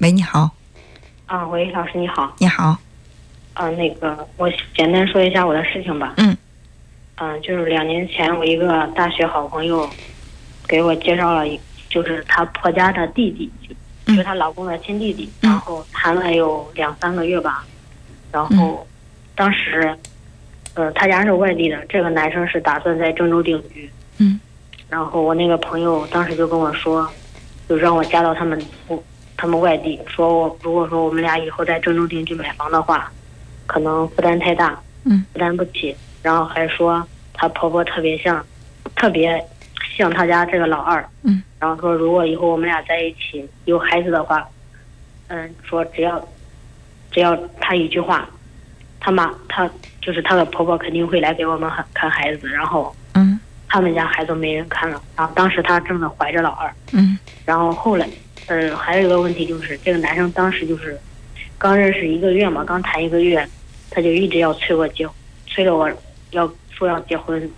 喂，你好，啊，喂，老师你好。你好，啊，那个，我简单说一下我的事情吧。嗯。嗯、就是两年前我一个大学好朋友给我介绍了一，就是她婆家的弟弟，就嗯就是她老公的亲弟弟，嗯然后谈了有两三个月吧，然后当时，呃，他家是外地的，这个男生是打算在郑州定居。嗯。然后我那个朋友当时就跟我说，就让我加到他们我他们外地，说我如果说我们俩以后在郑州定居买房的话，可能负担太大，嗯，负担不起。然后还说她婆婆特别像，特别像她家这个老二，嗯，然后说如果以后我们俩在一起有孩子的话，嗯，说只要只要她一句话，她妈她就是她的婆婆肯定会来给我们看看孩子，然后嗯。他们家孩子没人看了，然后当时她正在怀着老二。嗯。然后后来，呃，还有一个问题就是，这个男生当时就是刚认识一个月嘛，刚谈一个月，他就一直要催我结，催着我要说要结婚，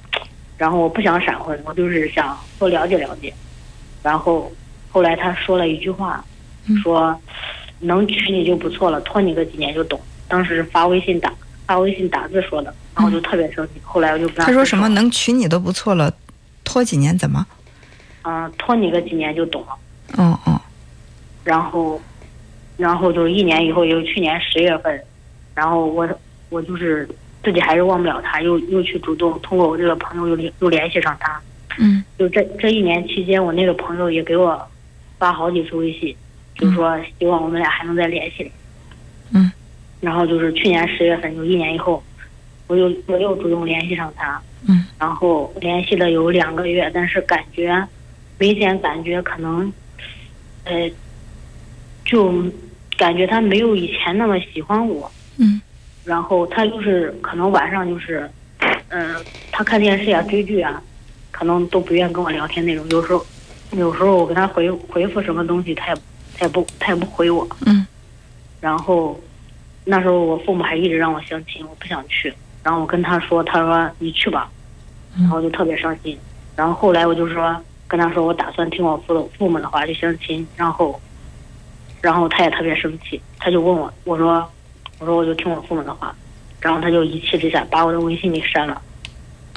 然后我不想闪婚，我就是想多了解了解。然后后来他说了一句话，嗯说能娶你就不错了，拖你个几年就懂。当时发微信打发微信打字说的，然后我就特别生气。后来我就跟他说什么能娶你都不错了，拖几年怎么？嗯、拖你个几年就懂了。哦哦，然后，然后就是一年以后，有去年十月份，然后我我就是自己还是忘不了他，又又去主动通过我这个朋友又联又联系上他。嗯就这这一年期间，我那个朋友也给我发好几次微信，就是说希望我们俩还能再联系。嗯。然后就是去年十月份，就一年以后，我又我又主动联系上他。嗯。然后联系了有两个月，但是感觉明显感觉可能，呃，就感觉他没有以前那么喜欢我。嗯然后他就是可能晚上就是，嗯、他看电视呀、追剧啊，可能都不愿跟我聊天那种。有时候，有时候我跟他回回复什么东西，他也他也不他也不回我。嗯然后那时候我父母还一直让我相亲，我不想去。然后我跟他说，他说你去吧，然后我就特别伤心。然后后来我就说跟他说，我打算听我父父母的话去相亲。然后，然后他也特别生气，他就问我，我说我说我就听我父母的话。然后他就一气之下把我的微信给删了。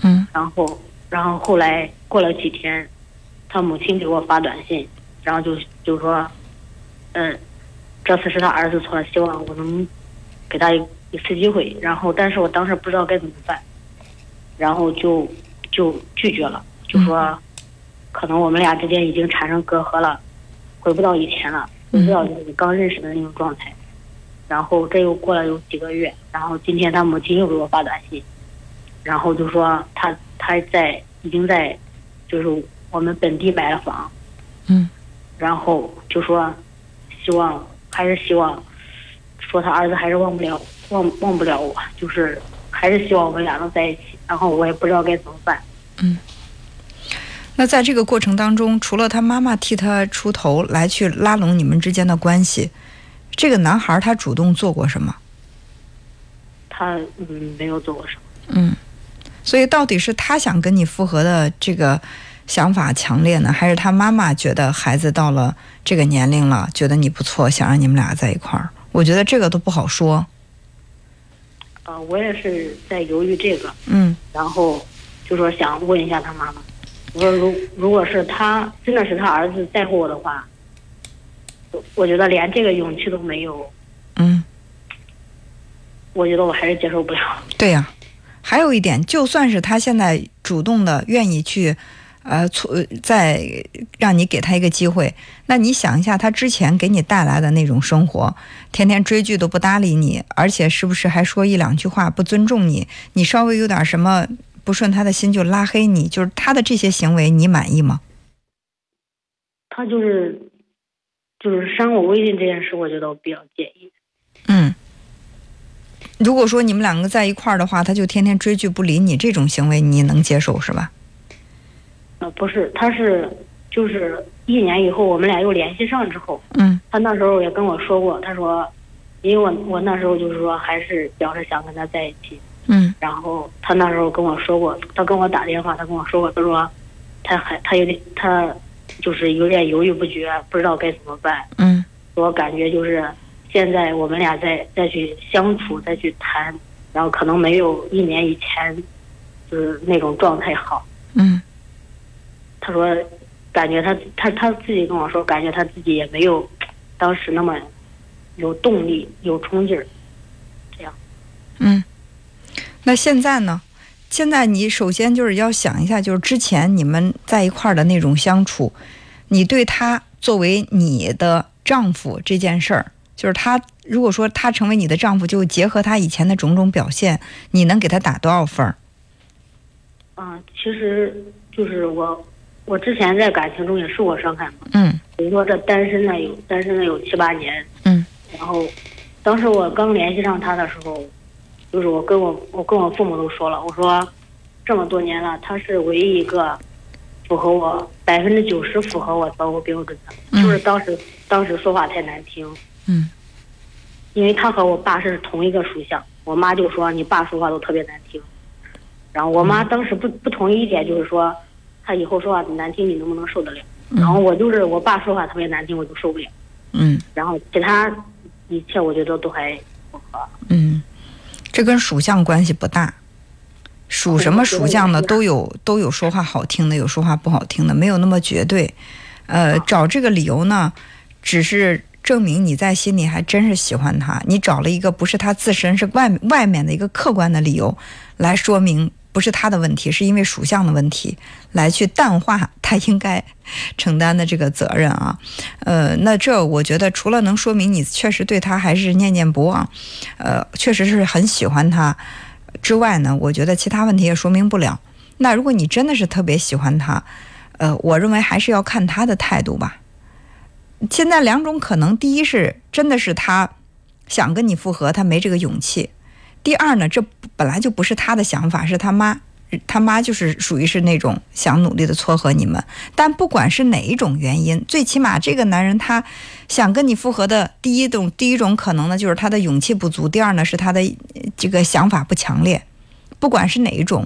嗯然后，然后后来过了几天，他母亲给我发短信，然后就就说，嗯，这次是他儿子错了，希望我能给他一一次机会。然后，但是我当时不知道该怎么办，然后就就拒绝了，就说，可能我们俩之间已经产生隔阂了，回不到以前了，回不到就是刚认识的那种状态。然后这又过了有几个月，然后今天他母亲又给我发短信，然后就说他他在已经在，就是我们本地买了房，嗯然后就说希望还是希望，说他儿子还是忘不了忘忘不了我，就是还是希望我们俩能在一起。然后我也不知道该怎么办。那在这个过程当中，除了他妈妈替他出头来去拉拢你们之间的关系，这个男孩他主动做过什么？他嗯没有做过什么。嗯，所以到底是他想跟你复合的这个想法强烈呢，还是他妈妈觉得孩子到了这个年龄了，觉得你不错，想让你们俩在一块儿？我觉得这个都不好说。呃，我也是在犹豫这个，嗯然后就说想问一下他妈妈，我说如如果是他真的是他儿子在乎我的话，我我觉得连这个勇气都没有，嗯，我觉得我还是接受不了。对呀、还有一点，就算是他现在主动的愿意去，呃，促再让你给他一个机会，那你想一下，他之前给你带来的那种生活，天天追剧都不搭理你，而且是不是还说一两句话不尊重你？你稍微有点什么不顺他的心就拉黑你，就是他的这些行为，你满意吗？他就是就是删我微信这件事，我觉得我比较介意。嗯。如果说你们两个在一块儿的话，他就天天追剧不理你，这种行为你能接受是吧？呃，不是，他是就是一年以后我们俩又联系上之后，嗯他那时候也跟我说过，他说，因为我我那时候就是说还是表示想跟他在一起，嗯然后他那时候跟我说过，他跟我打电话，他跟我说过，他说他还他有点他就是有点犹豫不决，不知道该怎么办。嗯我感觉就是现在我们俩再再去相处，再去谈，然后可能没有一年以前就是那种状态好。嗯他说，感觉他他他自己跟我说，感觉他自己也没有当时那么有动力、有冲劲儿。这样嗯，那现在呢？现在你首先就是要想一下，就是之前你们在一块儿的那种相处，你对他作为你的丈夫这件事儿，就是他如果说他成为你的丈夫，就结合他以前的种种表现，你能给他打多少分儿？嗯，其实就是我，我之前在感情中也受过伤害嘛。嗯比如说这单身的有单身了有七八年，嗯然后当时我刚联系上他的时候，就是我跟我我跟我父母都说了，我说这么多年了，他是唯一一个符合我百分之九十符合我择偶标准的，嗯。就是当时当时说话太难听，嗯。因为他和我爸是同一个属相，我妈就说你爸说话都特别难听，然后我妈当时不不同意一点就是说，他以后说话难听你能不能受得了？然后我就是我爸说话特别难听我就受不了，嗯。然后其他一切我觉得都还符合。嗯，这跟属相关系不大。属什么属相的都有都有说话好听的，有说话不好听的，没有那么绝对。呃，找这个理由呢，只是证明你在心里还真是喜欢他。你找了一个不是他自身，是外外面的一个客观的理由，来说明不是他的问题，是因为属相的问题，来去淡化他应该承担的这个责任啊。呃，那这我觉得除了能说明你确实对他还是念念不忘，呃，确实是很喜欢他之外呢，我觉得其他问题也说明不了。那如果你真的是特别喜欢他，呃，我认为还是要看他的态度吧。现在两种可能，第一是真的是他想跟你复合，他没这个勇气；第二呢，这本来就不是他的想法，是他妈，他妈就是属于是那种想努力的撮合你们。但不管是哪一种原因，最起码这个男人他想跟你复合的第一种第一种可能呢，就是他的勇气不足；第二呢，是他的这个想法不强烈。不管是哪一种，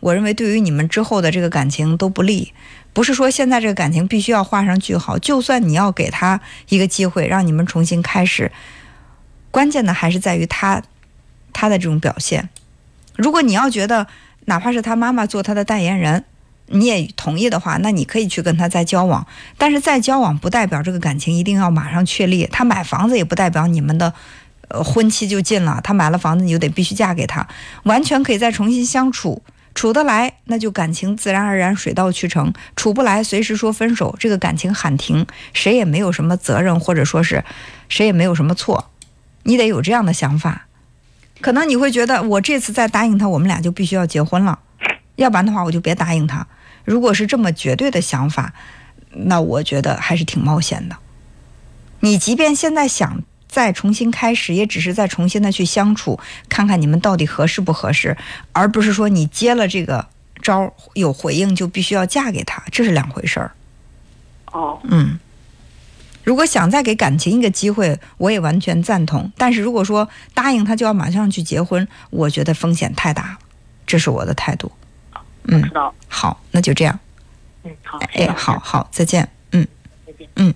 我认为对于你们之后的这个感情都不利。不是说现在这个感情必须要画上句号，就算你要给他一个机会，让你们重新开始，关键的还是在于他他的这种表现。如果你要觉得哪怕是他妈妈做他的代言人，你也同意的话，那你可以去跟他再交往。但是再交往不代表这个感情一定要马上确立。他买房子也不代表你们的呃婚期就近了。他买了房子，你就得必须嫁给他，完全可以再重新相处。处得来，那就感情自然而然水到渠成；处不来，随时说分手，这个感情喊停，谁也没有什么责任，或者说是谁也没有什么错。你得有这样的想法。可能你会觉得，我这次再答应他，我们俩就必须要结婚了，要不然的话，我就别答应他。如果是这么绝对的想法，那我觉得还是挺冒险的。你即便现在想再重新开始，也只是再重新的去相处，看看你们到底合适不合适，而不是说你接了这个招儿有回应就必须要嫁给他，这是两回事儿。哦，嗯，如果想再给感情一个机会，我也完全赞同。但是如果说答应他就要马上去结婚，我觉得风险太大了，这是我的态度。嗯知，道。好，那就这样。嗯，好，哎，好，好，再见。嗯。再见。嗯。